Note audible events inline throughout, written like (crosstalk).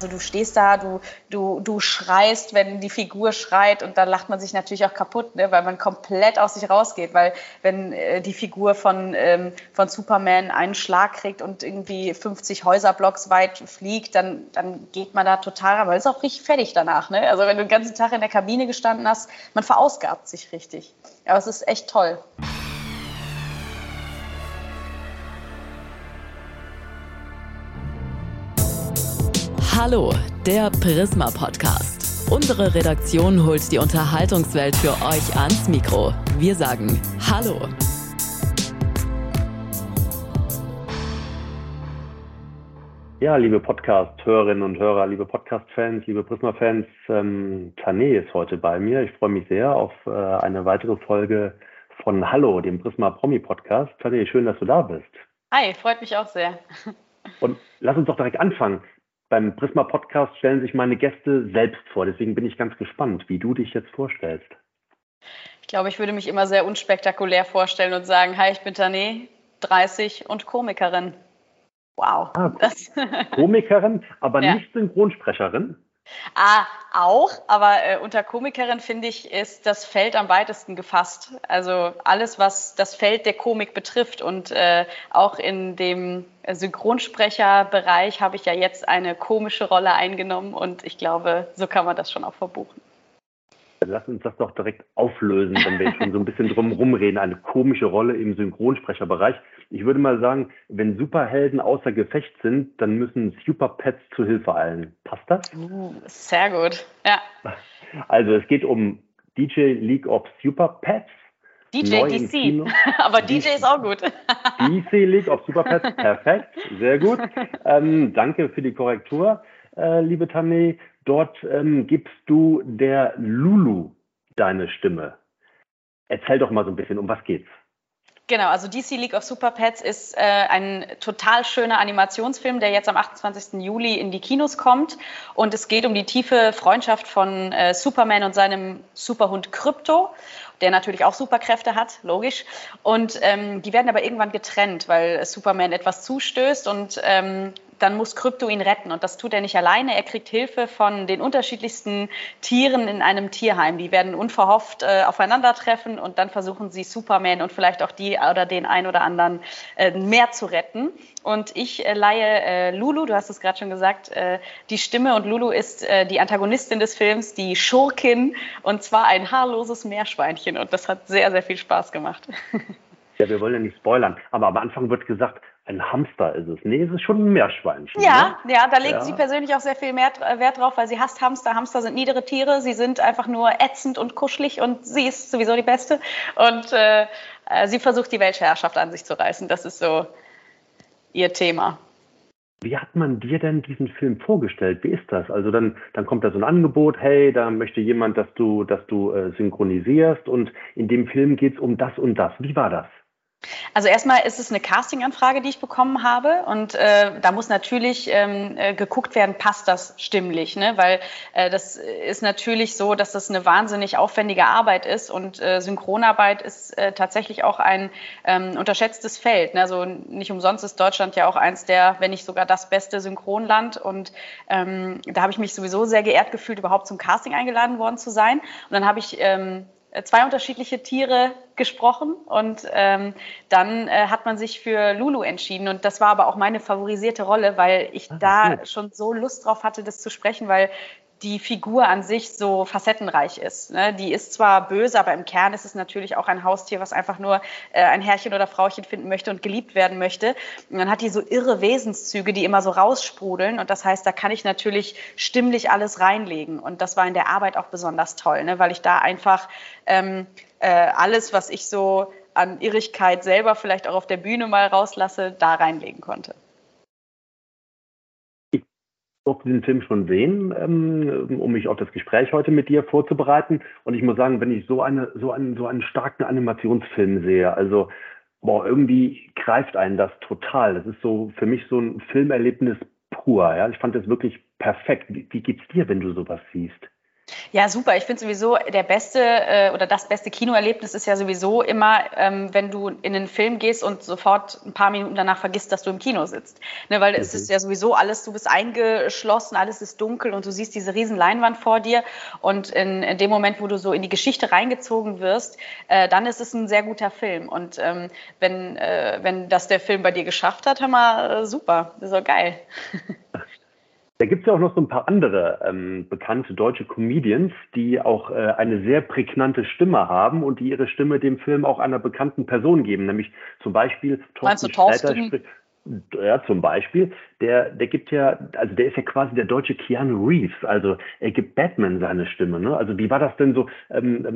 Also du stehst da, du, du, du schreist, wenn die Figur schreit und dann lacht man sich natürlich auch kaputt, ne, weil man komplett aus sich rausgeht, weil wenn äh, die Figur von, ähm, von Superman einen Schlag kriegt und irgendwie 50 Häuserblocks weit fliegt, dann, dann geht man da total weil es ist auch richtig fertig danach. Ne? Also wenn du den ganzen Tag in der Kabine gestanden hast, man verausgabt sich richtig. Aber es ist echt toll. Hallo, der Prisma Podcast. Unsere Redaktion holt die Unterhaltungswelt für euch ans Mikro. Wir sagen Hallo. Ja, liebe Podcast-Hörerinnen und Hörer, liebe Podcast-Fans, liebe Prisma-Fans, ähm, Tané ist heute bei mir. Ich freue mich sehr auf äh, eine weitere Folge von Hallo, dem Prisma Promi Podcast. Tané, schön, dass du da bist. Hi, freut mich auch sehr. Und lass uns doch direkt anfangen beim Prisma Podcast stellen sich meine Gäste selbst vor. Deswegen bin ich ganz gespannt, wie du dich jetzt vorstellst. Ich glaube, ich würde mich immer sehr unspektakulär vorstellen und sagen, hi, ich bin Tané, 30 und Komikerin. Wow. Ah, (laughs) Komikerin, aber ja. nicht Synchronsprecherin? Ah, auch, aber äh, unter Komikerin finde ich, ist das Feld am weitesten gefasst. Also alles, was das Feld der Komik betrifft. Und äh, auch in dem Synchronsprecherbereich habe ich ja jetzt eine komische Rolle eingenommen und ich glaube, so kann man das schon auch verbuchen. Lass uns das doch direkt auflösen, wenn wir schon so ein bisschen drum rumreden. Eine komische Rolle im Synchronsprecherbereich. Ich würde mal sagen, wenn Superhelden außer Gefecht sind, dann müssen Superpets zu Hilfe eilen. Passt das? Uh, sehr gut, ja. Also es geht um DJ League of Superpets. DJ DC, (laughs) aber DJ ist auch gut. (laughs) DC League of Superpets, perfekt, sehr gut. Ähm, danke für die Korrektur, äh, liebe Tammy. Dort ähm, gibst du der Lulu deine Stimme. Erzähl doch mal so ein bisschen, um was geht's? Genau, also DC League of Super Pets ist äh, ein total schöner Animationsfilm, der jetzt am 28. Juli in die Kinos kommt. Und es geht um die tiefe Freundschaft von äh, Superman und seinem Superhund Krypto, der natürlich auch Superkräfte hat, logisch. Und ähm, die werden aber irgendwann getrennt, weil Superman etwas zustößt und ähm, dann muss Krypto ihn retten. Und das tut er nicht alleine. Er kriegt Hilfe von den unterschiedlichsten Tieren in einem Tierheim. Die werden unverhofft äh, aufeinandertreffen und dann versuchen sie Superman und vielleicht auch die oder den ein oder anderen äh, mehr zu retten. Und ich äh, leihe äh, Lulu, du hast es gerade schon gesagt, äh, die Stimme. Und Lulu ist äh, die Antagonistin des Films, die Schurkin. Und zwar ein haarloses Meerschweinchen. Und das hat sehr, sehr viel Spaß gemacht. Ja, wir wollen ja nicht spoilern, aber am Anfang wird gesagt, ein Hamster ist es. Nee, es ist schon ein Meerschweinchen. Ja, ne? ja, da legt ja. sie persönlich auch sehr viel mehr Wert drauf, weil sie hasst Hamster. Hamster sind niedere Tiere, sie sind einfach nur ätzend und kuschelig und sie ist sowieso die Beste. Und äh, äh, sie versucht die Weltherrschaft an sich zu reißen. Das ist so ihr Thema. Wie hat man dir denn diesen Film vorgestellt? Wie ist das? Also dann, dann kommt da so ein Angebot, hey, da möchte jemand, dass du, dass du äh, synchronisierst und in dem Film geht es um das und das. Wie war das? Also erstmal ist es eine Casting-Anfrage, die ich bekommen habe und äh, da muss natürlich ähm, äh, geguckt werden, passt das stimmlich, ne? weil äh, das ist natürlich so, dass das eine wahnsinnig aufwendige Arbeit ist und äh, Synchronarbeit ist äh, tatsächlich auch ein ähm, unterschätztes Feld. Ne? Also nicht umsonst ist Deutschland ja auch eins der, wenn nicht sogar das beste Synchronland und ähm, da habe ich mich sowieso sehr geehrt gefühlt, überhaupt zum Casting eingeladen worden zu sein und dann habe ich ähm, äh, zwei unterschiedliche Tiere gesprochen und ähm, dann äh, hat man sich für Lulu entschieden und das war aber auch meine favorisierte Rolle, weil ich ah, da gut. schon so Lust drauf hatte, das zu sprechen, weil die Figur an sich so facettenreich ist. Ne? Die ist zwar böse, aber im Kern ist es natürlich auch ein Haustier, was einfach nur äh, ein Herrchen oder Frauchen finden möchte und geliebt werden möchte. Und dann hat die so irre Wesenszüge, die immer so raussprudeln. Und das heißt, da kann ich natürlich stimmlich alles reinlegen. Und das war in der Arbeit auch besonders toll, ne? weil ich da einfach ähm, äh, alles, was ich so an Irrigkeit selber vielleicht auch auf der Bühne mal rauslasse, da reinlegen konnte durfte den Film schon sehen, ähm, um mich auf das Gespräch heute mit dir vorzubereiten. Und ich muss sagen, wenn ich so eine, so einen, so einen starken Animationsfilm sehe, also boah, irgendwie greift einen das total. Das ist so für mich so ein Filmerlebnis pur. Ja, ich fand das wirklich perfekt. Wie, wie geht's dir, wenn du sowas siehst? Ja, super. Ich finde sowieso, der beste äh, oder das beste Kinoerlebnis ist ja sowieso immer, ähm, wenn du in einen Film gehst und sofort ein paar Minuten danach vergisst, dass du im Kino sitzt. Ne, weil mhm. es ist ja sowieso alles, du bist eingeschlossen, alles ist dunkel und du siehst diese riesen Leinwand vor dir. Und in, in dem Moment, wo du so in die Geschichte reingezogen wirst, äh, dann ist es ein sehr guter Film. Und ähm, wenn, äh, wenn das der Film bei dir geschafft hat, hör mal, äh, super. Das ist doch geil. Da gibt es ja auch noch so ein paar andere ähm, bekannte deutsche Comedians, die auch äh, eine sehr prägnante Stimme haben und die ihre Stimme dem Film auch einer bekannten Person geben, nämlich zum Beispiel Thorsten, Thorsten? Ja, zum Beispiel, der, der gibt ja, also der ist ja quasi der deutsche Keanu Reeves, also er gibt Batman seine Stimme, ne? Also wie war das denn so, ähm,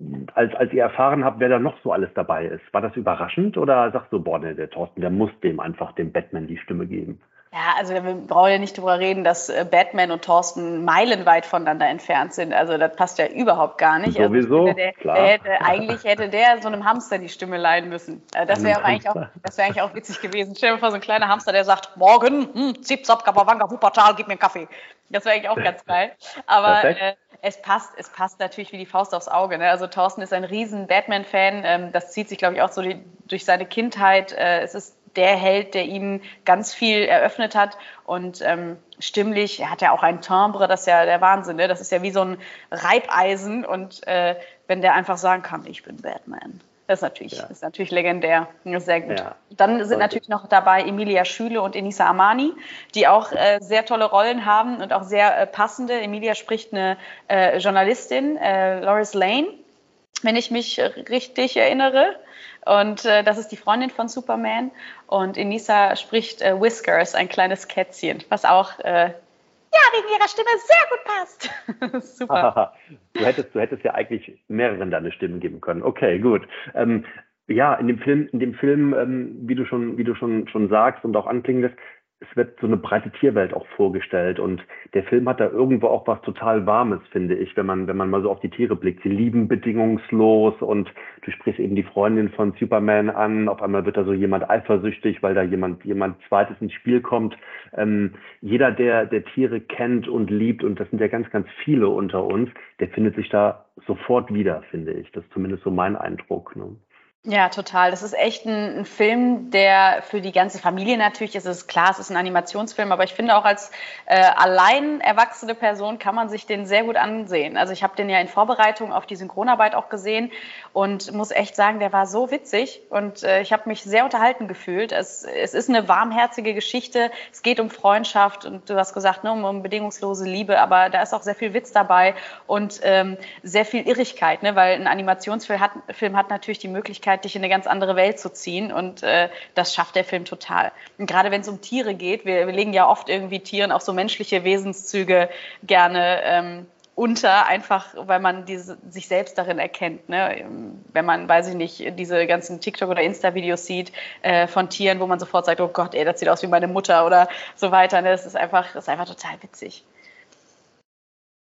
ähm, als, als ihr erfahren habt, wer da noch so alles dabei ist? War das überraschend oder sagst du, boah, ne, der Thorsten, der muss dem einfach dem Batman die Stimme geben? Ja, also wir brauchen ja nicht darüber reden, dass äh, Batman und Thorsten meilenweit voneinander entfernt sind. Also das passt ja überhaupt gar nicht. Also Sowieso, also der, klar. Der hätte, eigentlich hätte der so einem Hamster die Stimme leihen müssen. Äh, das wäre eigentlich, auch, wär eigentlich auch witzig gewesen. Stell dir mal vor, so ein kleiner Hamster, der sagt, morgen, hm, zip, zap, kapawanga, Wuppertal, gib mir einen Kaffee. Das wäre eigentlich auch ganz (laughs) geil. Aber äh, es passt, es passt natürlich wie die Faust aufs Auge. Ne? Also Thorsten ist ein riesen Batman-Fan. Ähm, das zieht sich, glaube ich, auch so die, durch seine Kindheit. Äh, es ist der Held, der ihm ganz viel eröffnet hat. Und ähm, stimmlich er hat ja auch ein Timbre, das ist ja der Wahnsinn. Ne? Das ist ja wie so ein Reibeisen. Und äh, wenn der einfach sagen kann, ich bin Batman. Das ist natürlich, ja. ist natürlich legendär. Sehr gut. Ja. Dann sind natürlich noch dabei Emilia Schüle und Enisa Amani, die auch äh, sehr tolle Rollen haben und auch sehr äh, passende. Emilia spricht eine äh, Journalistin, äh, Loris Lane, wenn ich mich richtig erinnere. Und äh, das ist die Freundin von Superman. Und Enisa spricht äh, Whiskers, ein kleines Kätzchen, was auch äh, ja, wegen ihrer Stimme sehr gut passt. (laughs) Super. du, hättest, du hättest ja eigentlich mehreren deine Stimmen geben können. Okay, gut. Ähm, ja, in dem Film, in dem Film, ähm, wie du schon, wie du schon, schon sagst und auch anklingen lässt, es wird so eine breite Tierwelt auch vorgestellt und der Film hat da irgendwo auch was total Warmes, finde ich, wenn man, wenn man mal so auf die Tiere blickt. Sie lieben bedingungslos und du sprichst eben die Freundin von Superman an. Auf einmal wird da so jemand eifersüchtig, weil da jemand, jemand zweites ins Spiel kommt. Ähm, jeder, der, der Tiere kennt und liebt, und das sind ja ganz, ganz viele unter uns, der findet sich da sofort wieder, finde ich. Das ist zumindest so mein Eindruck. Ne? Ja, total. Das ist echt ein, ein, Film, der für die ganze Familie natürlich ist. Es ist klar, es ist ein Animationsfilm, aber ich finde auch als äh, allein erwachsene Person kann man sich den sehr gut ansehen. Also ich habe den ja in Vorbereitung auf die Synchronarbeit auch gesehen und muss echt sagen, der war so witzig und äh, ich habe mich sehr unterhalten gefühlt. Es, es ist eine warmherzige Geschichte. Es geht um Freundschaft und du hast gesagt, ne, um, um bedingungslose Liebe, aber da ist auch sehr viel Witz dabei und ähm, sehr viel Irrigkeit, ne, weil ein Animationsfilm hat, Film hat natürlich die Möglichkeit Möglichkeit, dich in eine ganz andere Welt zu ziehen. Und äh, das schafft der Film total. Und gerade wenn es um Tiere geht, wir, wir, legen ja oft irgendwie Tieren auch so menschliche Wesenszüge gerne ähm, unter, einfach weil man diese, sich selbst darin erkennt. Ne? Wenn man, weiß ich nicht, diese ganzen TikTok- oder Insta-Videos sieht äh, von Tieren, wo man sofort sagt, oh Gott, ey, das sieht aus wie meine Mutter oder so weiter. Ne? Das ist einfach, das ist einfach total witzig.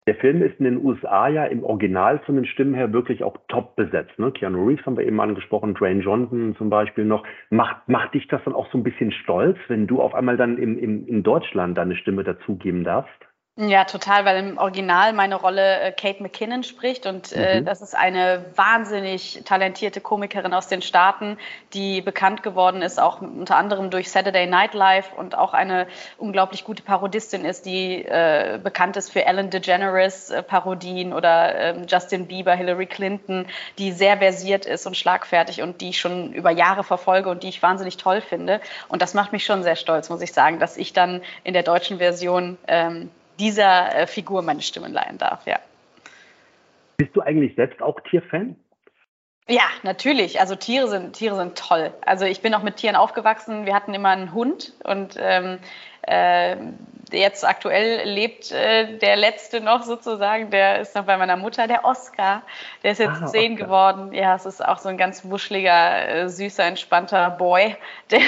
Der Film ist in den USA ja im Original von den Stimmen her wirklich auch top besetzt. Ne? Keanu Reeves haben wir eben angesprochen, Dwayne Johnson zum Beispiel noch. Macht, macht dich das dann auch so ein bisschen stolz, wenn du auf einmal dann im, im, in Deutschland deine Stimme dazugeben darfst? Ja, total, weil im Original meine Rolle äh, Kate McKinnon spricht und äh, mhm. das ist eine wahnsinnig talentierte Komikerin aus den Staaten, die bekannt geworden ist, auch unter anderem durch Saturday Night Live und auch eine unglaublich gute Parodistin ist, die äh, bekannt ist für Ellen DeGeneres äh, Parodien oder ähm, Justin Bieber, Hillary Clinton, die sehr versiert ist und schlagfertig und die ich schon über Jahre verfolge und die ich wahnsinnig toll finde. Und das macht mich schon sehr stolz, muss ich sagen, dass ich dann in der deutschen Version ähm, dieser äh, Figur meine Stimme leihen darf, ja. Bist du eigentlich selbst auch Tierfan? Ja, natürlich. Also Tiere sind, Tiere sind toll. Also ich bin auch mit Tieren aufgewachsen. Wir hatten immer einen Hund und ähm, äh, jetzt aktuell lebt äh, der letzte noch sozusagen, der ist noch bei meiner Mutter, der Oscar. Der ist jetzt ah, zehn Oscar. geworden. Ja, es ist auch so ein ganz wuscheliger, äh, süßer, entspannter Boy, (laughs) der,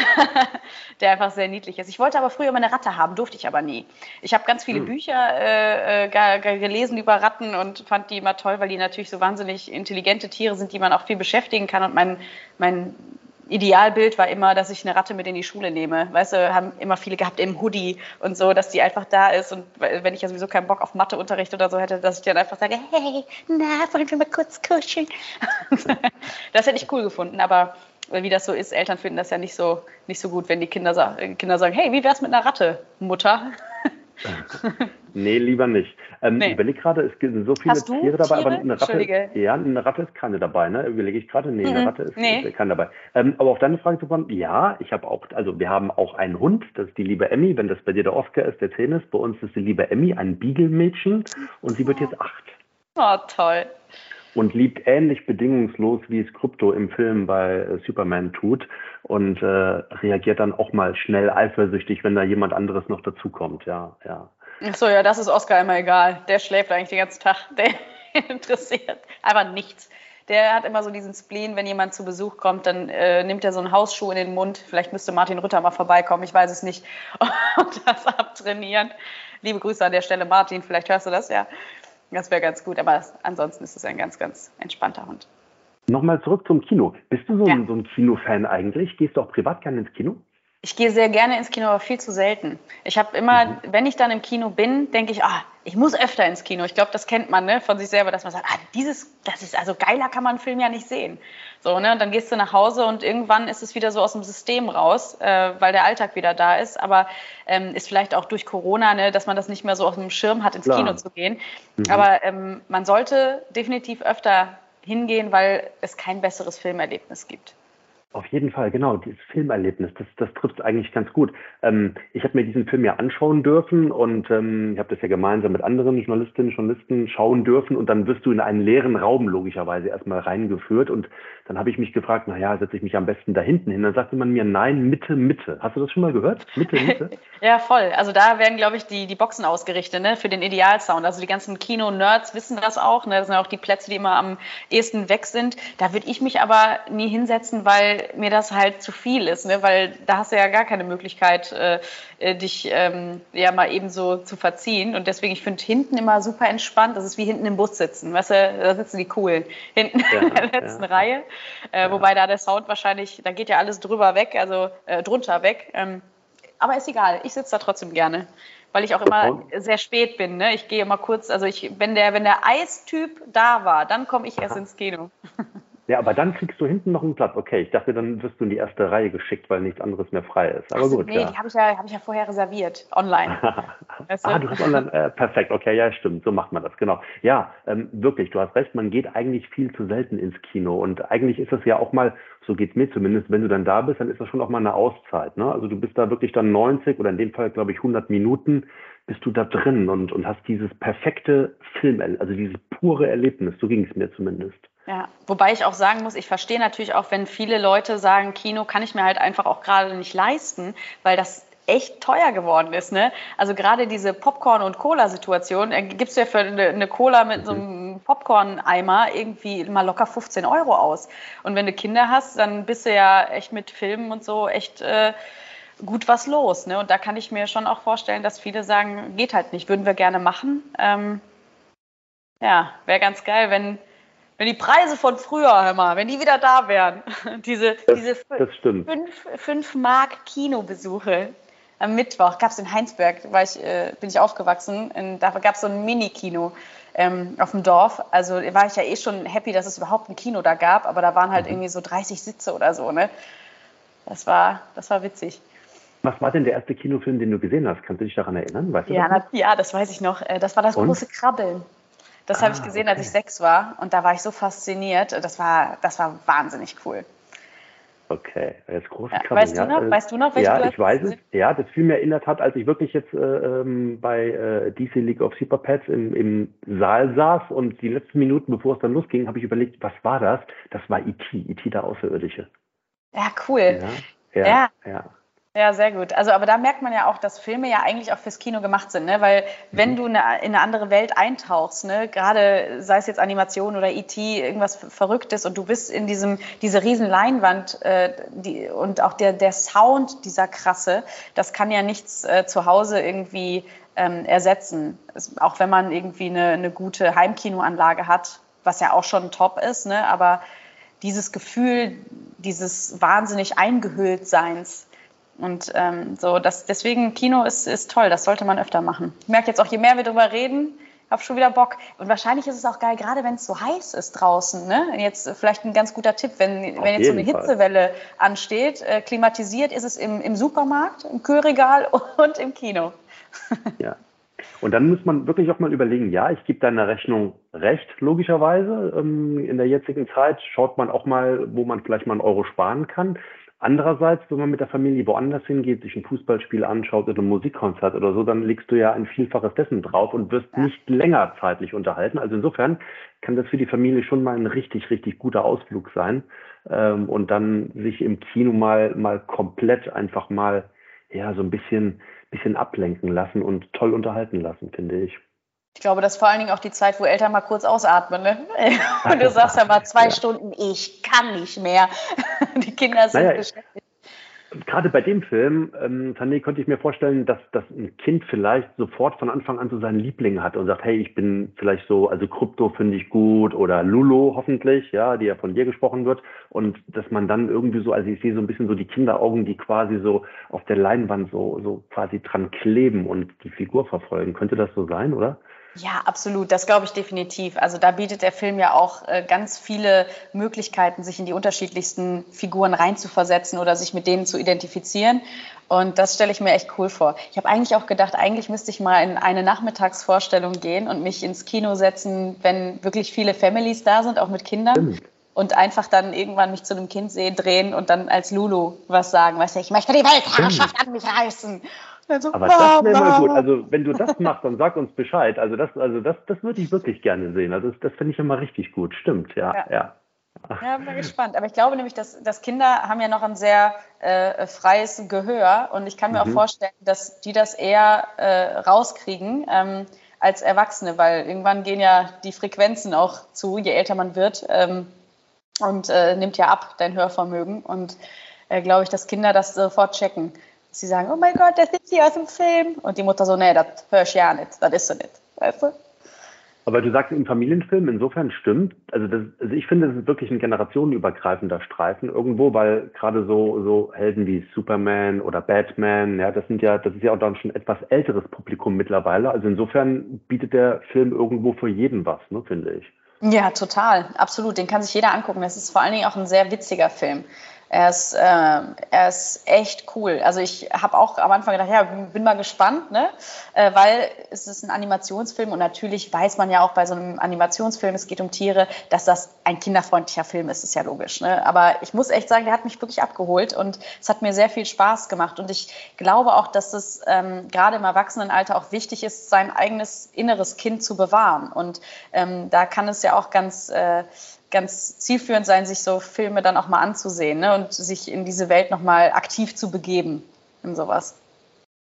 der einfach sehr niedlich ist. Ich wollte aber früher meine Ratte haben, durfte ich aber nie. Ich habe ganz viele hm. Bücher äh, äh gelesen über Ratten und fand die immer toll, weil die natürlich so wahnsinnig intelligente Tiere sind, die man auch viel beschäftigen kann. Und mein, mein Idealbild war immer, dass ich eine Ratte mit in die Schule nehme. Weißt du, haben immer viele gehabt im Hoodie und so, dass die einfach da ist. Und wenn ich ja sowieso keinen Bock auf Matheunterricht oder so hätte, dass ich dann einfach sage, hey, na, wollen wir mal kurz kuscheln? (laughs) das hätte ich cool gefunden, aber wie das so ist, Eltern finden das ja nicht so, nicht so gut, wenn die Kinder, Kinder sagen, hey, wie wär's mit einer Ratte, Mutter? (laughs) (laughs) nee, lieber nicht. Ähm, nee. Ich überlege gerade, es sind so viele Tiere dabei, aber eine Ratte, ja, eine Ratte ist keine dabei, ne? Überlege ich gerade, nee, mhm. eine Ratte ist, nee. keine dabei. Ähm, aber auf deine Frage zu kommen, ja, ich habe auch, also wir haben auch einen Hund, das ist die liebe Emmy, wenn das bei dir der Oscar ist, der zehn ist, bei uns ist die liebe Emmy ein Beagle-Mädchen und sie wird jetzt acht. Oh, toll und liebt ähnlich bedingungslos, wie es Krypto im Film bei äh, Superman tut und äh, reagiert dann auch mal schnell eifersüchtig, wenn da jemand anderes noch dazukommt. Ja, ja. Ach so, ja, das ist Oscar immer egal. Der schläft eigentlich den ganzen Tag. (laughs) Der interessiert einfach nichts. Der hat immer so diesen Spleen, wenn jemand zu Besuch kommt, dann äh, nimmt er so einen Hausschuh in den Mund. Vielleicht müsste Martin Rütter mal vorbeikommen, ich weiß es nicht. (laughs) Und das abtrainieren. Liebe Grüße an der Stelle, Martin, vielleicht hörst du das ja. Das wäre ganz gut, aber ansonsten ist es ein ganz, ganz entspannter Hund. Nochmal zurück zum Kino. Bist du so, ja. ein, so ein Kinofan eigentlich? Gehst du auch privat gerne ins Kino? Ich gehe sehr gerne ins Kino, aber viel zu selten. Ich habe immer, mhm. wenn ich dann im Kino bin, denke ich, ah, ich muss öfter ins Kino. Ich glaube, das kennt man ne, von sich selber, dass man sagt, ah, dieses, das ist also geiler kann man einen Film ja nicht sehen. So, ne, und dann gehst du nach Hause und irgendwann ist es wieder so aus dem System raus, äh, weil der Alltag wieder da ist. Aber ähm, ist vielleicht auch durch Corona, ne, dass man das nicht mehr so auf dem Schirm hat, ins Klar. Kino zu gehen. Mhm. Aber ähm, man sollte definitiv öfter hingehen, weil es kein besseres Filmerlebnis gibt. Auf jeden Fall, genau, dieses Filmerlebnis, das, das trifft eigentlich ganz gut. Ähm, ich habe mir diesen Film ja anschauen dürfen und ähm, ich habe das ja gemeinsam mit anderen Journalistinnen und Journalisten schauen dürfen und dann wirst du in einen leeren Raum logischerweise erstmal reingeführt und dann habe ich mich gefragt, naja, setze ich mich am besten da hinten hin. Dann sagte man mir, nein, Mitte, Mitte. Hast du das schon mal gehört? Mitte, Mitte? (laughs) ja, voll. Also da werden, glaube ich, die, die Boxen ausgerichtet ne, für den Idealsound. Also die ganzen Kino-Nerds wissen das auch. Ne? Das sind auch die Plätze, die immer am ehesten weg sind. Da würde ich mich aber nie hinsetzen, weil mir das halt zu viel ist, ne? weil da hast du ja gar keine Möglichkeit, äh, äh, dich ähm, ja mal eben so zu verziehen. Und deswegen, ich finde hinten immer super entspannt. Das ist wie hinten im Bus sitzen. Weißt du, da sitzen die coolen. Hinten ja, (laughs) in der letzten ja. Reihe. Äh, ja. Wobei da der Sound wahrscheinlich, da geht ja alles drüber weg, also äh, drunter weg. Ähm, aber ist egal, ich sitze da trotzdem gerne weil ich auch immer sehr spät bin. Ne? Ich gehe immer kurz, also ich, wenn der, wenn der Eistyp da war, dann komme ich erst Aha. ins Kino. (laughs) Ja, aber dann kriegst du hinten noch einen Platz. Okay, ich dachte, dann wirst du in die erste Reihe geschickt, weil nichts anderes mehr frei ist. Aber so, gut. Nee, ja. die habe ich, ja, hab ich ja vorher reserviert, online. (laughs) weißt du? Ah, du hast online, äh, perfekt, okay, ja, stimmt, so macht man das, genau. Ja, ähm, wirklich, du hast recht, man geht eigentlich viel zu selten ins Kino. Und eigentlich ist es ja auch mal, so geht's mir zumindest, wenn du dann da bist, dann ist das schon auch mal eine Auszeit. Ne? Also du bist da wirklich dann 90 oder in dem Fall, glaube ich, 100 Minuten bist du da drin und, und hast dieses perfekte Film, also dieses pure Erlebnis, so ging es mir zumindest. Ja, wobei ich auch sagen muss, ich verstehe natürlich auch, wenn viele Leute sagen, Kino kann ich mir halt einfach auch gerade nicht leisten, weil das echt teuer geworden ist. Ne? Also gerade diese Popcorn- und Cola-Situation, äh, gibst du ja für eine, eine Cola mit so einem Popcorn-Eimer irgendwie mal locker 15 Euro aus. Und wenn du Kinder hast, dann bist du ja echt mit Filmen und so echt äh, gut was los. Ne? Und da kann ich mir schon auch vorstellen, dass viele sagen, geht halt nicht, würden wir gerne machen. Ähm, ja, wäre ganz geil, wenn wenn die Preise von früher, hör mal, wenn die wieder da wären. (laughs) diese das, diese das fünf, fünf Mark Kinobesuche. Am Mittwoch gab es in Heinsberg, war ich, äh, bin ich aufgewachsen, in, da gab es so ein Mini-Kino ähm, auf dem Dorf. Also war ich ja eh schon happy, dass es überhaupt ein Kino da gab, aber da waren halt mhm. irgendwie so 30 Sitze oder so. Ne? Das, war, das war witzig. Was war denn der erste Kinofilm, den du gesehen hast? Kannst du dich daran erinnern? Weißt ja, das, ja, das weiß ich noch. Äh, das war das Und? große Krabbeln. Das ah, habe ich gesehen, okay. als ich sechs war und da war ich so fasziniert. Das war, das war wahnsinnig cool. Okay, jetzt große ja, weißt, du noch, weißt du noch, welche Ja, du ich weiß es. Ja, das fiel mir in der Tat, als ich wirklich jetzt äh, ähm, bei äh, DC League of Super Pets im, im Saal saß und die letzten Minuten, bevor es dann losging, habe ich überlegt, was war das? Das war E.T., E.T. der Außerirdische. Ja, cool. Ja, ja. ja. Ja, sehr gut. Also, aber da merkt man ja auch, dass Filme ja eigentlich auch fürs Kino gemacht sind, ne? Weil wenn mhm. du in eine andere Welt eintauchst, ne, gerade sei es jetzt Animation oder IT, e irgendwas Verrücktes und du bist in diesem diese riesen Leinwand äh, die, und auch der der Sound dieser krasse, das kann ja nichts äh, zu Hause irgendwie ähm, ersetzen. Es, auch wenn man irgendwie eine, eine gute Heimkinoanlage hat, was ja auch schon top ist, ne? Aber dieses Gefühl, dieses wahnsinnig eingehüllt Seins und ähm, so, das, deswegen Kino ist, ist toll, das sollte man öfter machen. Ich merke jetzt auch, je mehr wir darüber reden, habe schon wieder Bock. Und wahrscheinlich ist es auch geil, gerade wenn es so heiß ist draußen. Ne? Jetzt vielleicht ein ganz guter Tipp, wenn, wenn jetzt so eine Fall. Hitzewelle ansteht, äh, klimatisiert ist es im, im Supermarkt, im Kühlregal (laughs) und im Kino. ja. Und dann muss man wirklich auch mal überlegen, ja, ich gebe deiner Rechnung recht, logischerweise. Ähm, in der jetzigen Zeit schaut man auch mal, wo man vielleicht mal einen Euro sparen kann. Andererseits, wenn man mit der Familie woanders hingeht, sich ein Fußballspiel anschaut oder ein Musikkonzert oder so, dann legst du ja ein Vielfaches dessen drauf und wirst ja. nicht länger zeitlich unterhalten. Also insofern kann das für die Familie schon mal ein richtig, richtig guter Ausflug sein ähm, und dann sich im Kino mal, mal komplett einfach mal ja so ein bisschen, bisschen ablenken lassen und toll unterhalten lassen, finde ich. Ich glaube, das ist vor allen Dingen auch die Zeit, wo Eltern mal kurz ausatmen. Ne? Und du sagst ja mal zwei ja. Stunden, ich kann nicht mehr. (laughs) Die Kinder sind naja, beschäftigt. Gerade bei dem Film, ähm, Tané, konnte ich mir vorstellen, dass, dass ein Kind vielleicht sofort von Anfang an so seinen Liebling hat und sagt, hey, ich bin vielleicht so, also Krypto finde ich gut oder Lulu hoffentlich, ja, die ja von dir gesprochen wird. Und dass man dann irgendwie so, also ich sehe so ein bisschen so die Kinderaugen, die quasi so auf der Leinwand so, so quasi dran kleben und die Figur verfolgen. Könnte das so sein, oder? Ja, absolut. Das glaube ich definitiv. Also da bietet der Film ja auch äh, ganz viele Möglichkeiten, sich in die unterschiedlichsten Figuren reinzuversetzen oder sich mit denen zu identifizieren. Und das stelle ich mir echt cool vor. Ich habe eigentlich auch gedacht, eigentlich müsste ich mal in eine Nachmittagsvorstellung gehen und mich ins Kino setzen, wenn wirklich viele Families da sind, auch mit Kindern. Stimmt. Und einfach dann irgendwann mich zu einem Kind sehen, drehen und dann als Lulu was sagen. Weißt du, ich möchte die Weltherrschaft an mich reißen. Also, aber das wäre mal gut. Also wenn du das machst, dann sag uns Bescheid. Also das, also das, das würde ich wirklich gerne sehen. Also das, das finde ich immer richtig gut. Stimmt, ja, ja. ja. Ja, bin gespannt. Aber ich glaube nämlich, dass, dass Kinder haben ja noch ein sehr äh, freies Gehör und ich kann mir mhm. auch vorstellen, dass die das eher äh, rauskriegen ähm, als Erwachsene, weil irgendwann gehen ja die Frequenzen auch zu, je älter man wird ähm, und äh, nimmt ja ab dein Hörvermögen und äh, glaube ich, dass Kinder das sofort checken sie sagen, oh mein Gott, das ist sie aus dem Film. Und die Mutter so, nee, das hörst du ja nicht, das ist so nicht. Weißt du? Aber du sagst im Familienfilm, insofern stimmt. Also, das, also ich finde, das ist wirklich ein generationenübergreifender Streifen irgendwo, weil gerade so, so Helden wie Superman oder Batman, ja, das sind ja, das ist ja auch dann schon etwas älteres Publikum mittlerweile. Also insofern bietet der Film irgendwo für jeden was, ne, finde ich. Ja, total, absolut. Den kann sich jeder angucken. Das ist vor allen Dingen auch ein sehr witziger Film. Er ist, äh, er ist echt cool. Also ich habe auch am Anfang gedacht, ja, bin mal gespannt, ne? Äh, weil es ist ein Animationsfilm und natürlich weiß man ja auch bei so einem Animationsfilm, es geht um Tiere, dass das ein kinderfreundlicher Film ist, ist ja logisch. Ne? Aber ich muss echt sagen, der hat mich wirklich abgeholt und es hat mir sehr viel Spaß gemacht. Und ich glaube auch, dass es ähm, gerade im Erwachsenenalter auch wichtig ist, sein eigenes inneres Kind zu bewahren. Und ähm, da kann es ja auch ganz äh, ganz zielführend sein, sich so Filme dann auch mal anzusehen ne? und sich in diese Welt nochmal aktiv zu begeben in sowas.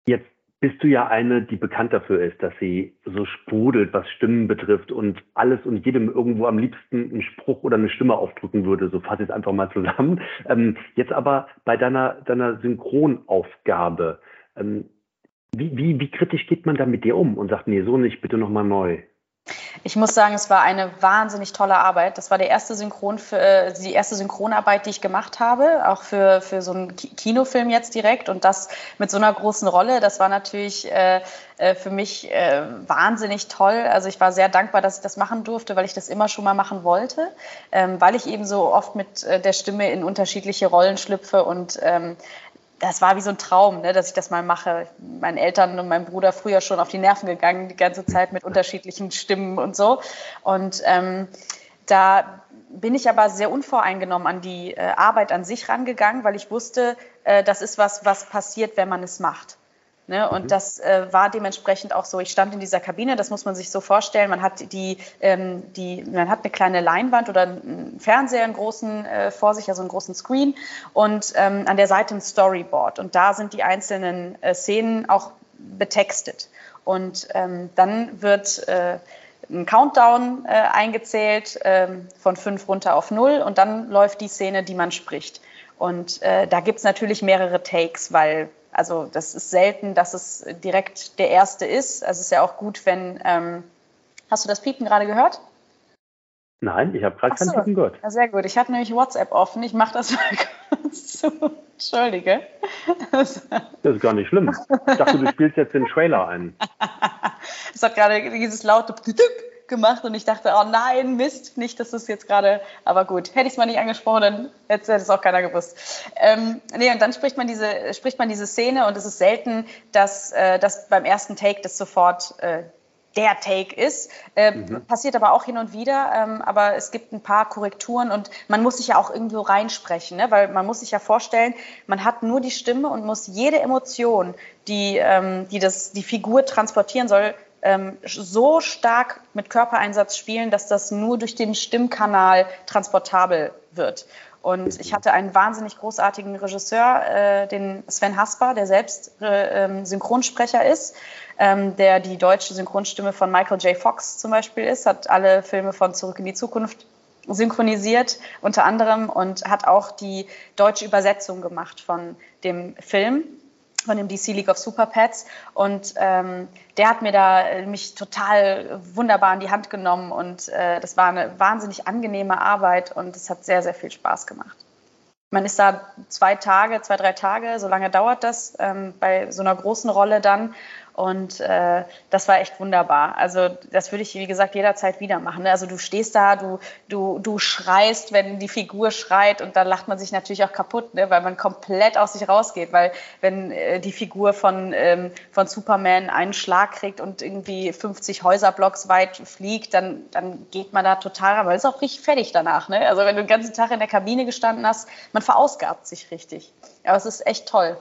Jetzt bist du ja eine, die bekannt dafür ist, dass sie so sprudelt, was Stimmen betrifft und alles und jedem irgendwo am liebsten einen Spruch oder eine Stimme aufdrücken würde. So fasse ich es einfach mal zusammen. (laughs) Ähm, jetzt aber bei deiner, deiner Synchronaufgabe, ähm, wie, wie, wie kritisch geht man da mit dir um und sagt, nee, so nicht, bitte nochmal neu? Ich muss sagen, es war eine wahnsinnig tolle Arbeit. Das war der erste Synchron für, äh, die erste Synchronarbeit, die ich gemacht habe, auch für, für so einen Kinofilm jetzt direkt und das mit so einer großen Rolle. Das war natürlich äh, äh, für mich äh, wahnsinnig toll. Also ich war sehr dankbar, dass ich das machen durfte, weil ich das immer schon mal machen wollte, ähm, weil ich eben so oft mit äh, der Stimme in unterschiedliche Rollen schlüpfe und ähm, das war wie so ein Traum, ne, dass ich das mal mache. Meinen Eltern und meinem Bruder früher schon auf die Nerven gegangen, die ganze Zeit mit unterschiedlichen Stimmen und so. Und ähm, da bin ich aber sehr unvoreingenommen an die äh, Arbeit an sich rangegangen, weil ich wusste, äh, das ist was, was passiert, wenn man es macht. Ne? Und mhm. das äh, war dementsprechend auch so. Ich stand in dieser Kabine, das muss man sich so vorstellen. Man hat die, ähm, die, man hat eine kleine Leinwand oder einen Fernseher, einen großen äh, vor sich, also einen großen Screen und ähm, an der Seite ein Storyboard. Und da sind die einzelnen äh, Szenen auch betextet. Und ähm, dann wird äh, ein Countdown äh, eingezählt ähm, von fünf runter auf null und dann läuft die Szene, die man spricht. Und äh, da gibt es natürlich mehrere Takes, weil also das ist selten, dass es direkt der erste ist. Also es ist ja auch gut, wenn. Ähm, hast du das Piepen gerade gehört? Nein, ich habe gerade kein Piepen gehört. Ja, sehr gut. Ich hatte nämlich WhatsApp offen. Ich mache das (laughs) mal kurz zu. Entschuldige. Das ist gar nicht schlimm. Ich dachte, du spielst jetzt den Trailer ein. (laughs) Es hat gerade dieses laute gemacht und ich dachte, oh nein, Mist, nicht, dass das jetzt gerade, aber gut, hätte ich es mal nicht angesprochen, dann hätte es auch keiner gewusst. Ähm, nee, und dann spricht man diese, spricht man diese Szene und es ist selten, dass, äh, dass beim ersten Take das sofort äh, der Take ist. Äh, mhm. Passiert aber auch hin und wieder, ähm, aber es gibt ein paar Korrekturen und man muss sich ja auch irgendwo reinsprechen, ne? weil man muss sich ja vorstellen, man hat nur die Stimme und muss jede Emotion, die, ähm, die das, die Figur transportieren soll, so stark mit Körpereinsatz spielen, dass das nur durch den Stimmkanal transportabel wird. Und ich hatte einen wahnsinnig großartigen Regisseur, äh, den Sven Hasper, der selbst äh, ähm, Synchronsprecher ist, ähm, der die deutsche Synchronstimme von Michael J. Fox zum Beispiel ist, hat alle Filme von Zurück in die Zukunft synchronisiert unter anderem und hat auch die deutsche Übersetzung gemacht von dem Film von dem DC League of Super Pets und ähm, der hat mir da äh, mich total wunderbar in die Hand genommen. Und äh, das war eine wahnsinnig angenehme Arbeit und es hat sehr, sehr viel Spaß gemacht. Man ist da zwei Tage, zwei, drei Tage, so lange dauert das ähm, bei so einer großen Rolle dann und äh, das war echt wunderbar. Also das würde ich, wie gesagt, jederzeit wieder machen. Ne? Also du stehst da, du, du, du schreist, wenn die Figur schreit und dann lacht man sich natürlich auch kaputt, ne? weil man komplett aus sich rausgeht. Weil wenn äh, die Figur von, ähm, von Superman einen Schlag kriegt und irgendwie 50 Häuserblocks weit fliegt, dann, dann geht man da total rein. Man ist auch richtig fertig danach. Ne? Also wenn du den ganzen Tag in der Kabine gestanden hast, man verausgabt sich richtig. Aber es ist echt toll.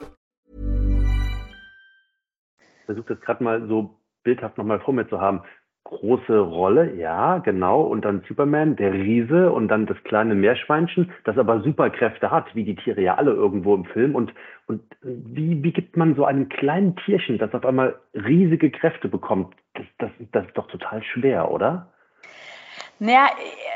versuche das gerade mal so bildhaft nochmal vor mir zu haben. Große Rolle, ja, genau. Und dann Superman, der Riese und dann das kleine Meerschweinchen, das aber Superkräfte hat, wie die Tiere ja alle irgendwo im Film. Und, und wie, wie gibt man so einem kleinen Tierchen, das auf einmal riesige Kräfte bekommt? Das, das, das ist doch total schwer, oder? Naja,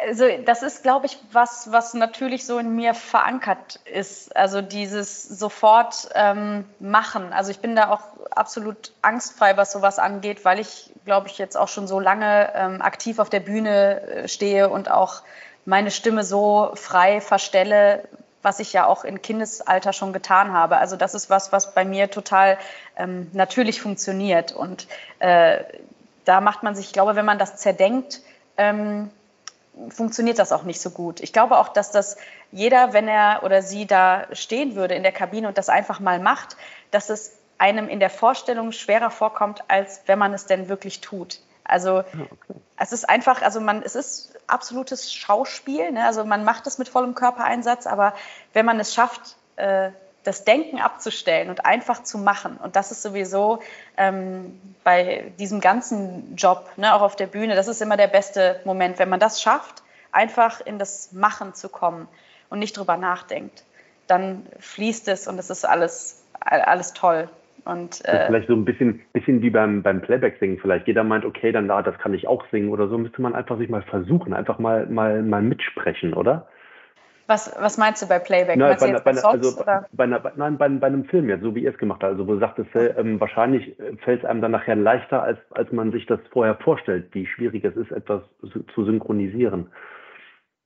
also das ist, glaube ich, was, was natürlich so in mir verankert ist. Also dieses sofort ähm, machen. Also ich bin da auch absolut angstfrei, was sowas angeht, weil ich, glaube ich, jetzt auch schon so lange ähm, aktiv auf der Bühne äh, stehe und auch meine Stimme so frei verstelle, was ich ja auch in Kindesalter schon getan habe. Also das ist was, was bei mir total ähm, natürlich funktioniert. Und äh, da macht man sich, ich glaube, wenn man das zerdenkt, ähm, funktioniert das auch nicht so gut. Ich glaube auch, dass das jeder, wenn er oder sie da stehen würde in der Kabine und das einfach mal macht, dass es einem in der Vorstellung schwerer vorkommt, als wenn man es denn wirklich tut. Also okay. es ist einfach, also man, es ist absolutes Schauspiel, ne? also man macht es mit vollem Körpereinsatz, aber wenn man es schafft, äh, das Denken abzustellen und einfach zu machen. Und das ist sowieso ähm, bei diesem ganzen Job, ne, auch auf der Bühne, das ist immer der beste Moment, wenn man das schafft, einfach in das Machen zu kommen und nicht drüber nachdenkt. Dann fließt es und es ist alles, alles toll. Und, äh, vielleicht so ein bisschen, bisschen wie beim, beim Playback-Singen vielleicht. Jeder meint, okay, dann da, das kann ich auch singen oder so. Müsste man einfach sich mal versuchen, einfach mal, mal, mal mitsprechen, oder? Was, was meinst du bei Playback? Nein, bei, bei, also bei, einer, nein, bei, bei einem Film jetzt, so wie ihr es gemacht habt. Also wo du sagtest, ähm, wahrscheinlich fällt es einem dann nachher leichter, als, als man sich das vorher vorstellt, wie schwierig es ist, etwas zu synchronisieren.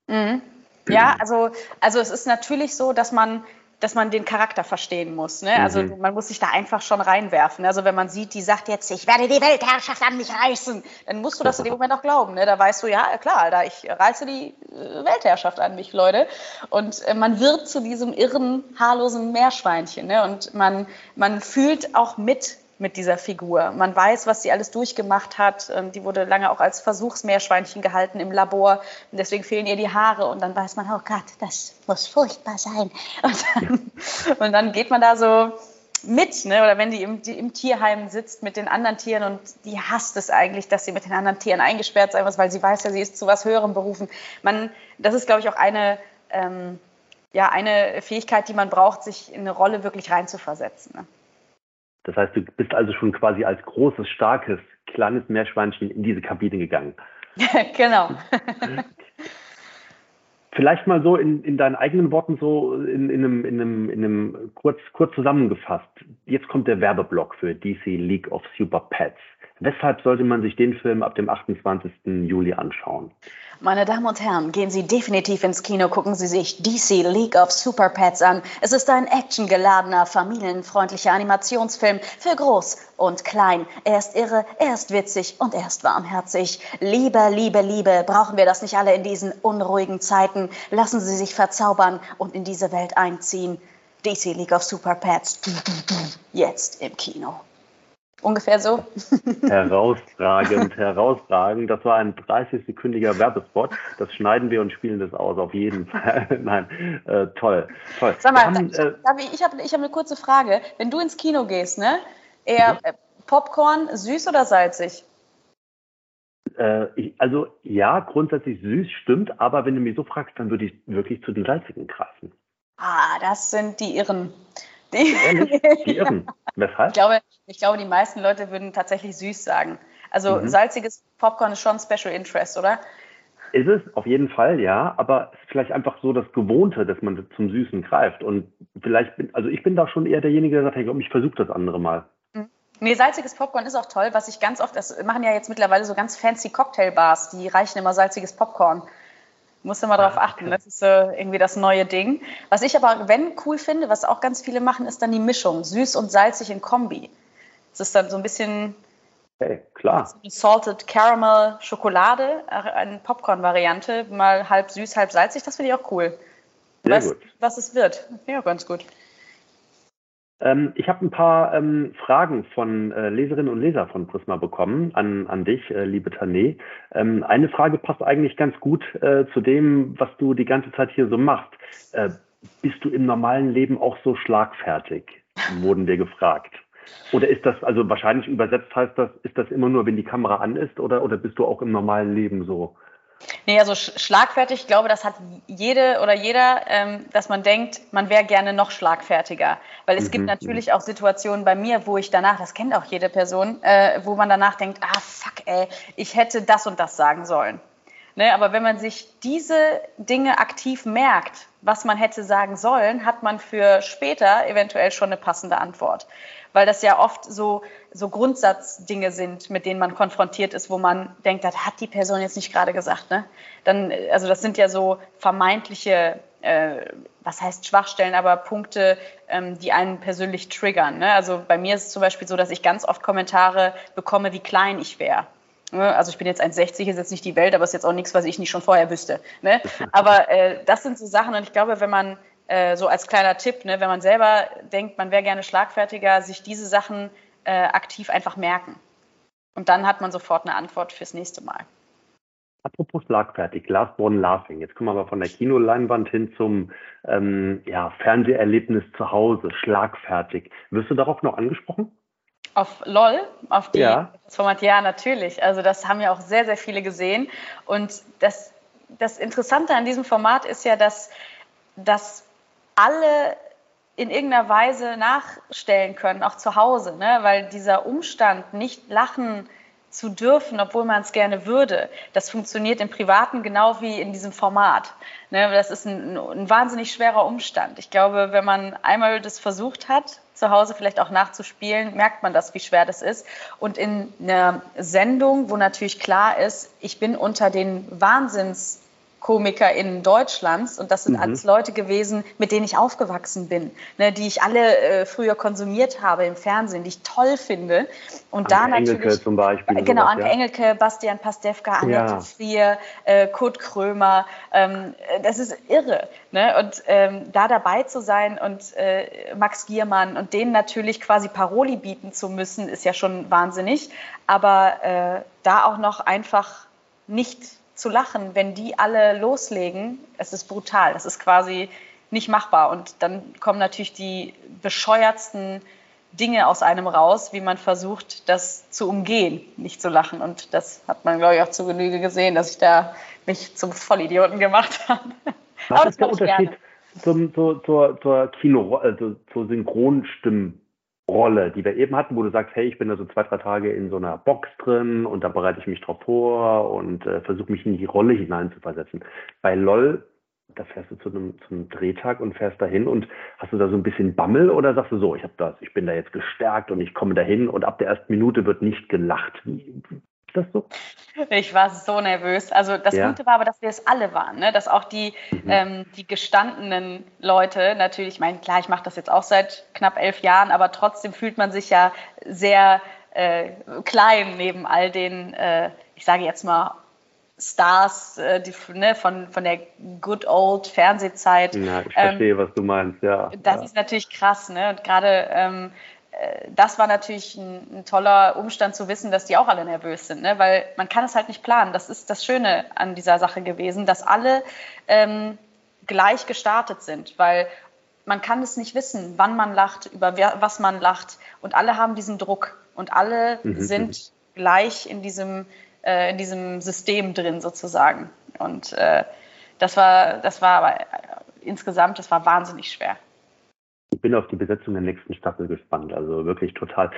Mhm. (clears throat) Ja, also, also es ist natürlich so, dass man dass man den Charakter verstehen muss. Ne? Also mhm. man muss sich da einfach schon reinwerfen. Also wenn man sieht, die sagt jetzt, ich werde die Weltherrschaft an mich reißen, dann musst du das in dem (laughs) Moment auch glauben. Ne? Da weißt du, ja, klar, Alter, ich reiße die äh, Weltherrschaft an mich, Leute. Und äh, man wird zu diesem irren, haarlosen Meerschweinchen. Ne? Und man, man fühlt auch mit mit dieser Figur. Man weiß, was sie alles durchgemacht hat. Ähm, die wurde lange auch als Versuchsmeerschweinchen gehalten im Labor. Und deswegen fehlen ihr die Haare. Und dann weiß man, oh Gott, das muss furchtbar sein. (laughs) Und dann, und dann geht man da so mit, ne? oder wenn die im, die im, Tierheim sitzt mit den anderen Tieren und die hasst es eigentlich, dass sie mit den anderen Tieren eingesperrt sein muss, weil sie weiß ja, sie ist zu was Höherem berufen. Man, das ist, glaube ich, auch eine, ähm, ja, eine Fähigkeit, die man braucht, sich in eine Rolle wirklich reinzuversetzen. Ne? Das heißt, du bist also schon quasi als großes, starkes, kleines Meerschweinchen in diese Kabine gegangen. (laughs) genau. (laughs) Vielleicht mal so in, in deinen eigenen Worten so in, in, einem, in, einem, in einem kurz, kurz zusammengefasst. Jetzt kommt der Werbeblock für DC League of Super Pets. Weshalb sollte man sich den Film ab dem 28. Juli anschauen? Meine Damen und Herren, gehen Sie definitiv ins Kino, gucken Sie sich DC League of Super Pets an. Es ist ein actiongeladener, familienfreundlicher Animationsfilm für groß und klein. Er ist irre, er ist witzig und er ist warmherzig. Liebe, Liebe, Liebe, brauchen wir das nicht alle in diesen unruhigen Zeiten? Lassen Sie sich verzaubern und in diese Welt einziehen. DC League of Super Pets, jetzt im Kino. Ungefähr so. (laughs) Herausragend, herausragend. Das war ein 30-sekündiger Werbespot. Das schneiden wir und spielen das aus, auf jeden Fall. (laughs) Nein, äh, toll, toll. Sag mal, haben, äh, ich habe ich hab eine kurze Frage. Wenn du ins Kino gehst, ne? Eher mhm. Popcorn, süß oder salzig? Äh, ich, also ja, grundsätzlich süß stimmt, aber wenn du mich so fragst, dann würde ich wirklich zu den salzigen greifen. Ah, das sind die Irren. Die, die Irren. Weshalb? Ich glaube, ich glaube, die meisten Leute würden tatsächlich süß sagen. Also mhm. salziges Popcorn ist schon Special Interest, oder? Ist es, auf jeden Fall, ja. Aber es ist vielleicht einfach so das Gewohnte, dass man zum Süßen greift. Und vielleicht bin, also ich bin da schon eher derjenige, der sagt, hey, ich versuche das andere mal. Mhm. Nee, salziges Popcorn ist auch toll. Was ich ganz oft, das machen ja jetzt mittlerweile so ganz fancy Cocktailbars, die reichen immer salziges Popcorn. Musst du mal drauf achten. Das ist äh, irgendwie das neue Ding. Was ich aber, wenn cool finde, was auch ganz viele machen, ist dann die Mischung. Süß und salzig in Kombi. Das ist dann so ein bisschen hey, klar. So Salted Caramel Schokolade, äh, eine Popcorn-Variante, mal halb süß, halb salzig. Das finde ich auch cool. Sehr was, gut. was es wird. Ja, ganz gut. Ähm, ich habe ein paar ähm, Fragen von äh, Leserinnen und Lesern von Prisma bekommen an, an dich, äh, liebe Tané. Ähm, eine Frage passt eigentlich ganz gut äh, zu dem, was du die ganze Zeit hier so machst. Äh, bist du im normalen Leben auch so schlagfertig? (laughs) Wurden wir gefragt. Oder ist das, also wahrscheinlich übersetzt heißt das, ist das immer nur, wenn die Kamera an ist, oder, oder bist du auch im normalen Leben so? Nee, also schlagfertig, ich glaube, das hat jede oder jeder, ähm, dass man denkt, man wäre gerne noch schlagfertiger. Weil es mhm. gibt natürlich auch Situationen bei mir, wo ich danach, das kennt auch jede Person, äh, wo man danach denkt, ah fuck, ey, ich hätte das und das sagen sollen. Ne, aber wenn man sich diese Dinge aktiv merkt, was man hätte sagen sollen, hat man für später eventuell schon eine passende Antwort weil das ja oft so, so Grundsatzdinge sind, mit denen man konfrontiert ist, wo man denkt, das hat die Person jetzt nicht gerade gesagt. Ne? Dann, also das sind ja so vermeintliche, äh, was heißt Schwachstellen, aber Punkte, ähm, die einen persönlich triggern. Ne? Also bei mir ist es zum Beispiel so, dass ich ganz oft Kommentare bekomme, wie klein ich wäre. Ne? Also ich bin jetzt 1,60, ist jetzt nicht die Welt, aber ist jetzt auch nichts, was ich nicht schon vorher wüsste. Ne? (laughs) Aber äh, das sind so Sachen und ich glaube, wenn man äh, so als kleiner Tipp, ne, wenn man selber denkt, man wäre gerne schlagfertiger, sich diese Sachen äh, aktiv einfach merken. Und dann hat man sofort eine Antwort fürs nächste Mal. Apropos schlagfertig, Last Born Laughing. Jetzt kommen wir aber von der Kinoleinwand hin zum ähm, ja, Fernseherlebnis zu Hause, schlagfertig. Wirst du darauf noch angesprochen? Auf LOL, auf die ja. das Format, ja, natürlich. Also das haben ja auch sehr, sehr viele gesehen. Und das, das Interessante an diesem Format ist ja, dass, dass alle in irgendeiner Weise nachstellen können, auch zu Hause, ne? weil dieser Umstand, nicht lachen zu dürfen, obwohl man es gerne würde, das funktioniert im Privaten genau wie in diesem Format. Ne? Das ist ein, ein wahnsinnig schwerer Umstand. Ich glaube, wenn man einmal das versucht hat, zu Hause vielleicht auch nachzuspielen, merkt man das, wie schwer das ist. Und in einer Sendung, wo natürlich klar ist, ich bin unter den Wahnsinns KomikerInnen Deutschlands und das sind mhm. alles Leute gewesen, mit denen ich aufgewachsen bin, ne, die ich alle äh, früher konsumiert habe im Fernsehen, die ich toll finde. Und Anke da natürlich. Engelke zum Beispiel. Genau, sowas, Anke ja. Engelke, Bastian Pastewka, Annette ja. Frier, äh, Kurt Krömer. Ähm, das ist irre. Ne? Und ähm, da dabei zu sein und äh, Max Giermann und denen natürlich quasi Paroli bieten zu müssen, ist ja schon wahnsinnig. Aber äh, da auch noch einfach nicht zu lachen, wenn die alle loslegen, es ist brutal. Das ist quasi nicht machbar. Und dann kommen natürlich die bescheuertsten Dinge aus einem raus, wie man versucht, das zu umgehen, nicht zu lachen. Und das hat man, glaube ich, auch zu Genüge gesehen, dass ich da mich zum Vollidioten gemacht (laughs) habe. Was ist der Unterschied zum, zur, zur, zur Kino, also zur Synchronstimmen? Rolle, die wir eben hatten, wo du sagst, hey, ich bin da so zwei, drei Tage in so einer Box drin und da bereite ich mich drauf vor und äh, versuche mich in die Rolle hineinzuversetzen. Bei LOL, da fährst du zu einem, zu einem Drehtag und fährst dahin und hast du da so ein bisschen Bammel oder sagst du so, ich habe das, ich bin da jetzt gestärkt und ich komme dahin und ab der ersten Minute wird nicht gelacht. Das so? Ich war so nervös. Also das ja. Gute war aber, dass wir es alle waren, ne? dass auch die, mhm. ähm, die gestandenen Leute natürlich, ich meine, klar, ich mache das jetzt auch seit knapp elf Jahren, aber trotzdem fühlt man sich ja sehr äh, klein neben all den, äh, ich sage jetzt mal, Stars äh, die, ne, von, von der good old Fernsehzeit. Ja, ich verstehe, ähm, was du meinst, ja. Das ja. ist natürlich krass, ne? Und gerade ähm, äh, das war natürlich ein, ein, toller Umstand zu wissen, dass die auch alle nervös sind, ne? weil man kann es halt nicht planen. Das ist das Schöne an dieser Sache gewesen, dass alle ähm, gleich gestartet sind, weil man kann es nicht wissen, wann man lacht, über wer, was man lacht und alle haben diesen Druck und alle mhm. sind gleich in diesem, äh, in diesem System drin sozusagen. Und äh, das war, das war aber äh, insgesamt, das war wahnsinnig schwer ich bin auf die Besetzung der nächsten Staffel gespannt. Also wirklich total.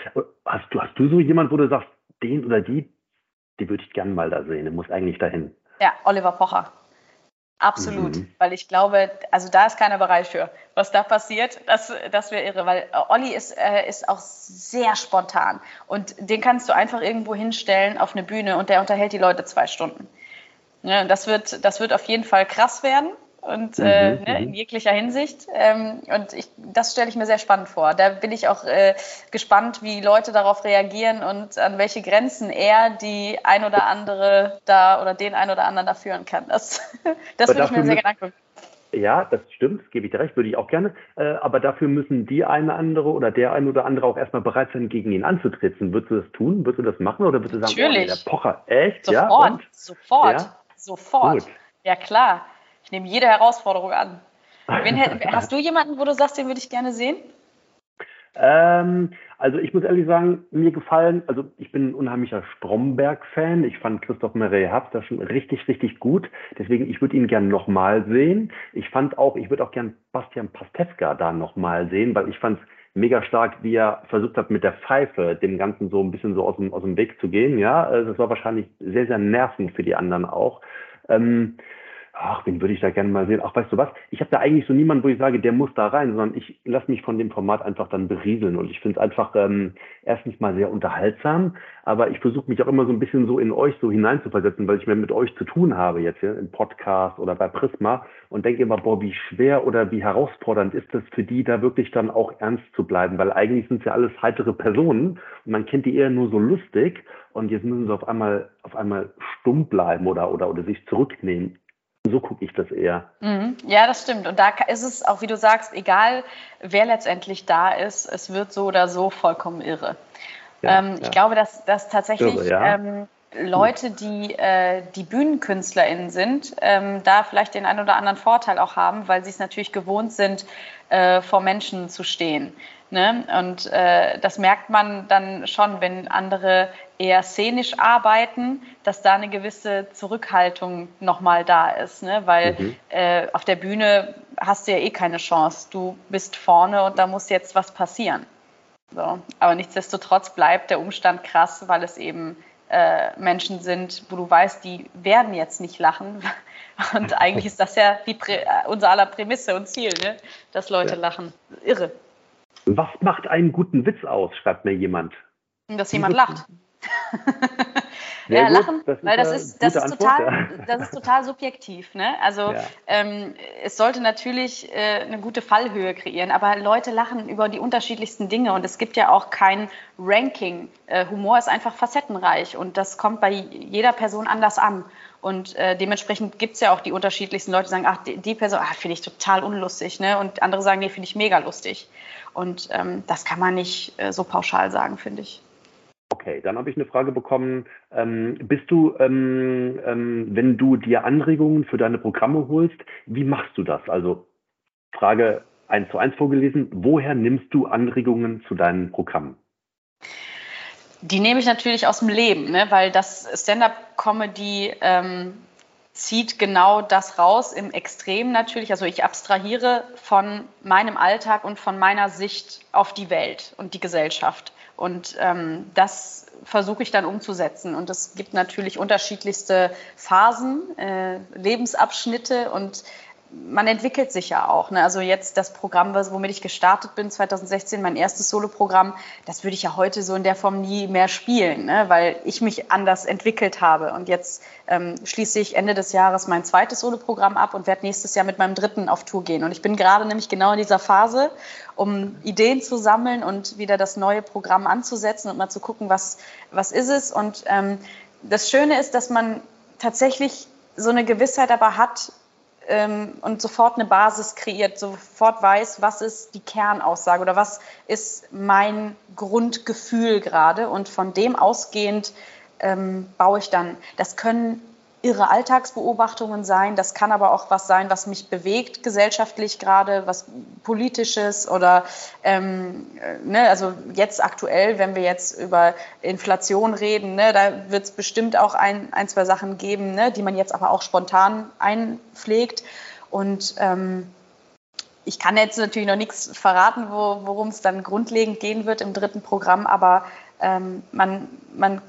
Hast du, hast du so jemand, wo du sagst, den oder die, die würde ich gerne mal da sehen, der muss eigentlich dahin? Ja, Oliver Pocher. Absolut, mhm. weil ich glaube, also da ist keiner bereit für. Was da passiert, das, das wäre irre, weil Olli ist, äh, ist auch sehr spontan und den kannst du einfach irgendwo hinstellen auf eine Bühne und der unterhält die Leute zwei Stunden. Ja, das, wird, das wird auf jeden Fall krass werden und mhm, äh, ne, in mhm. jeglicher Hinsicht. Ähm, und ich, das stelle ich mir sehr spannend vor. Da bin ich auch äh, gespannt, wie Leute darauf reagieren und an welche Grenzen er die ein oder andere da oder den ein oder anderen da führen kann. Das, (laughs) das würde ich mir sehr gerne angucken. Ja, das stimmt, gebe ich dir recht, würde ich auch gerne. Äh, aber dafür müssen die eine andere oder der eine oder andere auch erstmal bereit sein, gegen ihn anzutreten. Würdest du das tun? Würdest du das machen oder würdest du sagen, Natürlich. Oh, der Pocher, echt? Sofort, ja? sofort, ja? sofort. Gut. Ja, klar. Ich nehme jede Herausforderung an. Wen, (laughs) hast du jemanden, wo du sagst, den würde ich gerne sehen? Ähm, also ich muss ehrlich sagen, mir gefallen, also ich bin ein unheimlicher Stromberg-Fan. Ich fand Christoph Marais Haft da schon richtig, richtig gut. Deswegen, ich würde ihn gerne nochmal sehen. Ich fand auch, ich würde auch gerne Bastian Pastewka da nochmal sehen, weil ich fand es mega stark, wie er versucht hat, mit der Pfeife dem Ganzen so ein bisschen so aus dem, aus dem Weg zu gehen. Ja, also das war wahrscheinlich sehr, sehr nervend für die anderen auch. Ähm, ach, wen würde ich da gerne mal sehen? Ach, weißt du was? Ich habe da eigentlich so niemanden, wo ich sage, der muss da rein, sondern ich lasse mich von dem Format einfach dann berieseln. Und ich finde es einfach ähm, erstens mal sehr unterhaltsam, aber ich versuche mich auch immer so ein bisschen so in euch so hineinzuversetzen, weil ich mehr mit euch zu tun habe jetzt hier im Podcast oder bei Prisma und denke immer, boah, wie schwer oder wie herausfordernd ist das für die, da wirklich dann auch ernst zu bleiben, weil eigentlich sind es ja alles heitere Personen und man kennt die eher nur so lustig und jetzt müssen sie auf einmal auf einmal stumm bleiben oder oder oder sich zurücknehmen so gucke ich das eher. Mhm. Ja, das stimmt. Und da ist es auch, wie du sagst, egal wer letztendlich da ist, es wird so oder so vollkommen irre. Ja, ähm, ja. Ich glaube, dass, dass tatsächlich irre, ja. ähm, Leute, die, äh, die BühnenkünstlerInnen sind, ähm, da vielleicht den einen oder anderen Vorteil auch haben, weil sie es natürlich gewohnt sind, äh, vor Menschen zu stehen. Ne? Und äh, das merkt man dann schon, wenn andere eher szenisch arbeiten, dass da eine gewisse Zurückhaltung nochmal da ist. Ne? Weil mhm. äh, auf der Bühne hast du ja eh keine Chance. Du bist vorne und da muss jetzt was passieren. So. Aber nichtsdestotrotz bleibt der Umstand krass, weil es eben äh, Menschen sind, wo du weißt, die werden jetzt nicht lachen. (laughs) Und eigentlich ist das ja die Prä unser aller Prämisse und Ziel, ne? dass Leute ja. lachen. Irre. Was macht einen guten Witz aus, schreibt mir jemand. Dass jemand lacht. (laughs) ja, gut. lachen, das weil das ist, das ist total, ja. (laughs) das ist total subjektiv. Ne? Also ja. ähm, es sollte natürlich äh, eine gute Fallhöhe kreieren, aber Leute lachen über die unterschiedlichsten Dinge und es gibt ja auch kein Ranking. Äh, Humor ist einfach facettenreich und das kommt bei jeder Person anders an. Und äh, dementsprechend gibt es ja auch die unterschiedlichsten Leute, die sagen, ach, die, die Person ah, finde ich total unlustig. Ne? Und andere sagen, nee, finde ich mega lustig. Und ähm, das kann man nicht äh, so pauschal sagen, finde ich. Okay, dann habe ich eine Frage bekommen. Ähm, bist du, ähm, ähm, wenn du dir Anregungen für deine Programme holst, wie machst du das? Also Frage 1 zu 1 vorgelesen, woher nimmst du Anregungen zu deinen Programmen? Die nehme ich natürlich aus dem Leben, ne? weil das Stand-up-Comedy ähm, zieht genau das raus im Extrem natürlich. Also ich abstrahiere von meinem Alltag und von meiner Sicht auf die Welt und die Gesellschaft. Und ähm, das versuche ich dann umzusetzen. Und es gibt natürlich unterschiedlichste Phasen, äh, Lebensabschnitte und man entwickelt sich ja auch. Ne? Also jetzt das Programm, womit ich gestartet bin, 2016, mein erstes Soloprogramm, das würde ich ja heute so in der Form nie mehr spielen, ne? weil ich mich anders entwickelt habe. Und jetzt ähm, schließe ich Ende des Jahres mein zweites Soloprogramm ab und werde nächstes Jahr mit meinem dritten auf Tour gehen. Und ich bin gerade nämlich genau in dieser Phase, um Ideen zu sammeln und wieder das neue Programm anzusetzen und mal zu gucken, was, was ist es. Und ähm, das Schöne ist, dass man tatsächlich so eine Gewissheit aber hat, ähm, und sofort eine Basis kreiert, sofort weiß, was ist die Kernaussage oder was ist mein Grundgefühl gerade und von dem ausgehend ähm, baue ich dann. Das können irre Alltagsbeobachtungen sein. Das kann aber auch was sein, was mich bewegt gesellschaftlich gerade, was politisches oder ähm, ne, also jetzt aktuell, wenn wir jetzt über Inflation reden, ne, da wird es bestimmt auch ein, ein, zwei Sachen geben, ne, die man jetzt aber auch spontan einpflegt. Und ähm, ich kann jetzt natürlich noch nichts verraten, wo, worum es dann grundlegend gehen wird im dritten Programm, aber ähm, man, man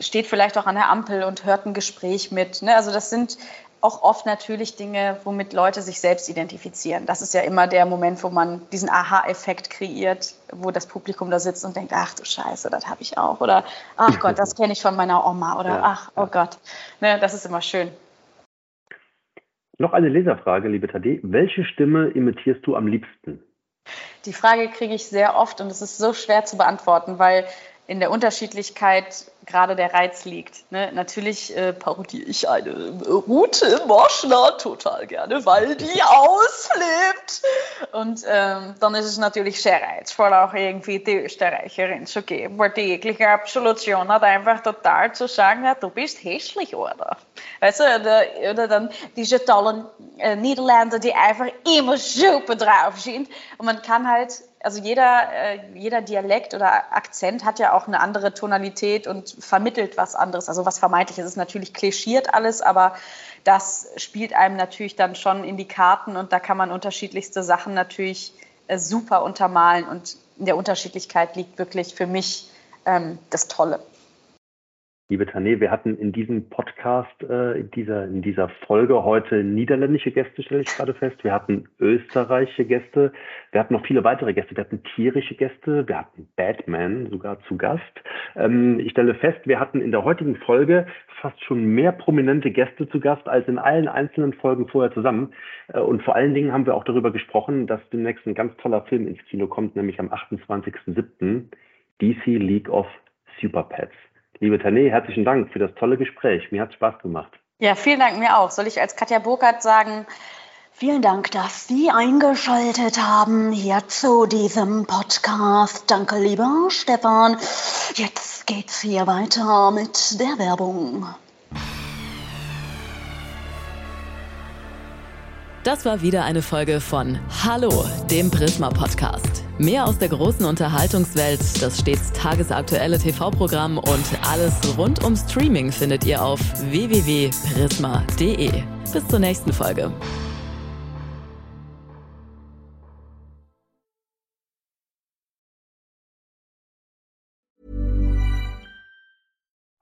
steht vielleicht auch an der Ampel und hört ein Gespräch mit. Ne? Also das sind auch oft natürlich Dinge, womit Leute sich selbst identifizieren. Das ist ja immer der Moment, wo man diesen Aha-Effekt kreiert, wo das Publikum da sitzt und denkt, ach du Scheiße, das habe ich auch. Oder ach Gott, das kenne ich von meiner Oma. Oder ja, ach, oh Gott. Ne, das ist immer schön. Noch eine Leserfrage, liebe Tade. Welche Stimme imitierst du am liebsten? Die Frage kriege ich sehr oft und es ist so schwer zu beantworten, weil in der Unterschiedlichkeit gerade der Reiz liegt. Ne? Natürlich äh, parodiere ich eine Ute Moschner total gerne, weil die ausflippt. Und ähm, dann ist es natürlich sehr reizvoll, auch irgendwie die Österreicherin zu geben, weil die jegliche Absolution hat einfach total zu sagen, ja, du bist hässlich, oder? Weißt du, oder, oder dann diese tollen äh, Niederländer, die einfach immer super drauf sind. Und man kann halt also jeder, äh, jeder Dialekt oder Akzent hat ja auch eine andere Tonalität und vermittelt was anderes. Also was vermeintlich ist, ist natürlich klischiert alles, aber das spielt einem natürlich dann schon in die Karten und da kann man unterschiedlichste Sachen natürlich äh, super untermalen und in der Unterschiedlichkeit liegt wirklich für mich ähm, das Tolle. Liebe Tané, wir hatten in diesem Podcast, äh, in, dieser, in dieser Folge heute niederländische Gäste, stelle ich gerade fest. Wir hatten österreichische Gäste. Wir hatten noch viele weitere Gäste. Wir hatten tierische Gäste. Wir hatten Batman sogar zu Gast. Ähm, ich stelle fest, wir hatten in der heutigen Folge fast schon mehr prominente Gäste zu Gast als in allen einzelnen Folgen vorher zusammen. Äh, und vor allen Dingen haben wir auch darüber gesprochen, dass demnächst ein ganz toller Film ins Kino kommt, nämlich am 28.07. DC League of Super Pets. Liebe Tané, herzlichen Dank für das tolle Gespräch. Mir hat Spaß gemacht. Ja, vielen Dank mir auch. Soll ich als Katja Burkhardt sagen, Vielen Dank, dass Sie eingeschaltet haben hier zu diesem Podcast. Danke, lieber Stefan. Jetzt geht's hier weiter mit der Werbung. Das war wieder eine Folge von Hallo, dem Prisma Podcast. Mehr aus der großen Unterhaltungswelt, das stets tagesaktuelle TV-Programm und alles rund um Streaming findet ihr auf www.prisma.de. Bis zur nächsten Folge.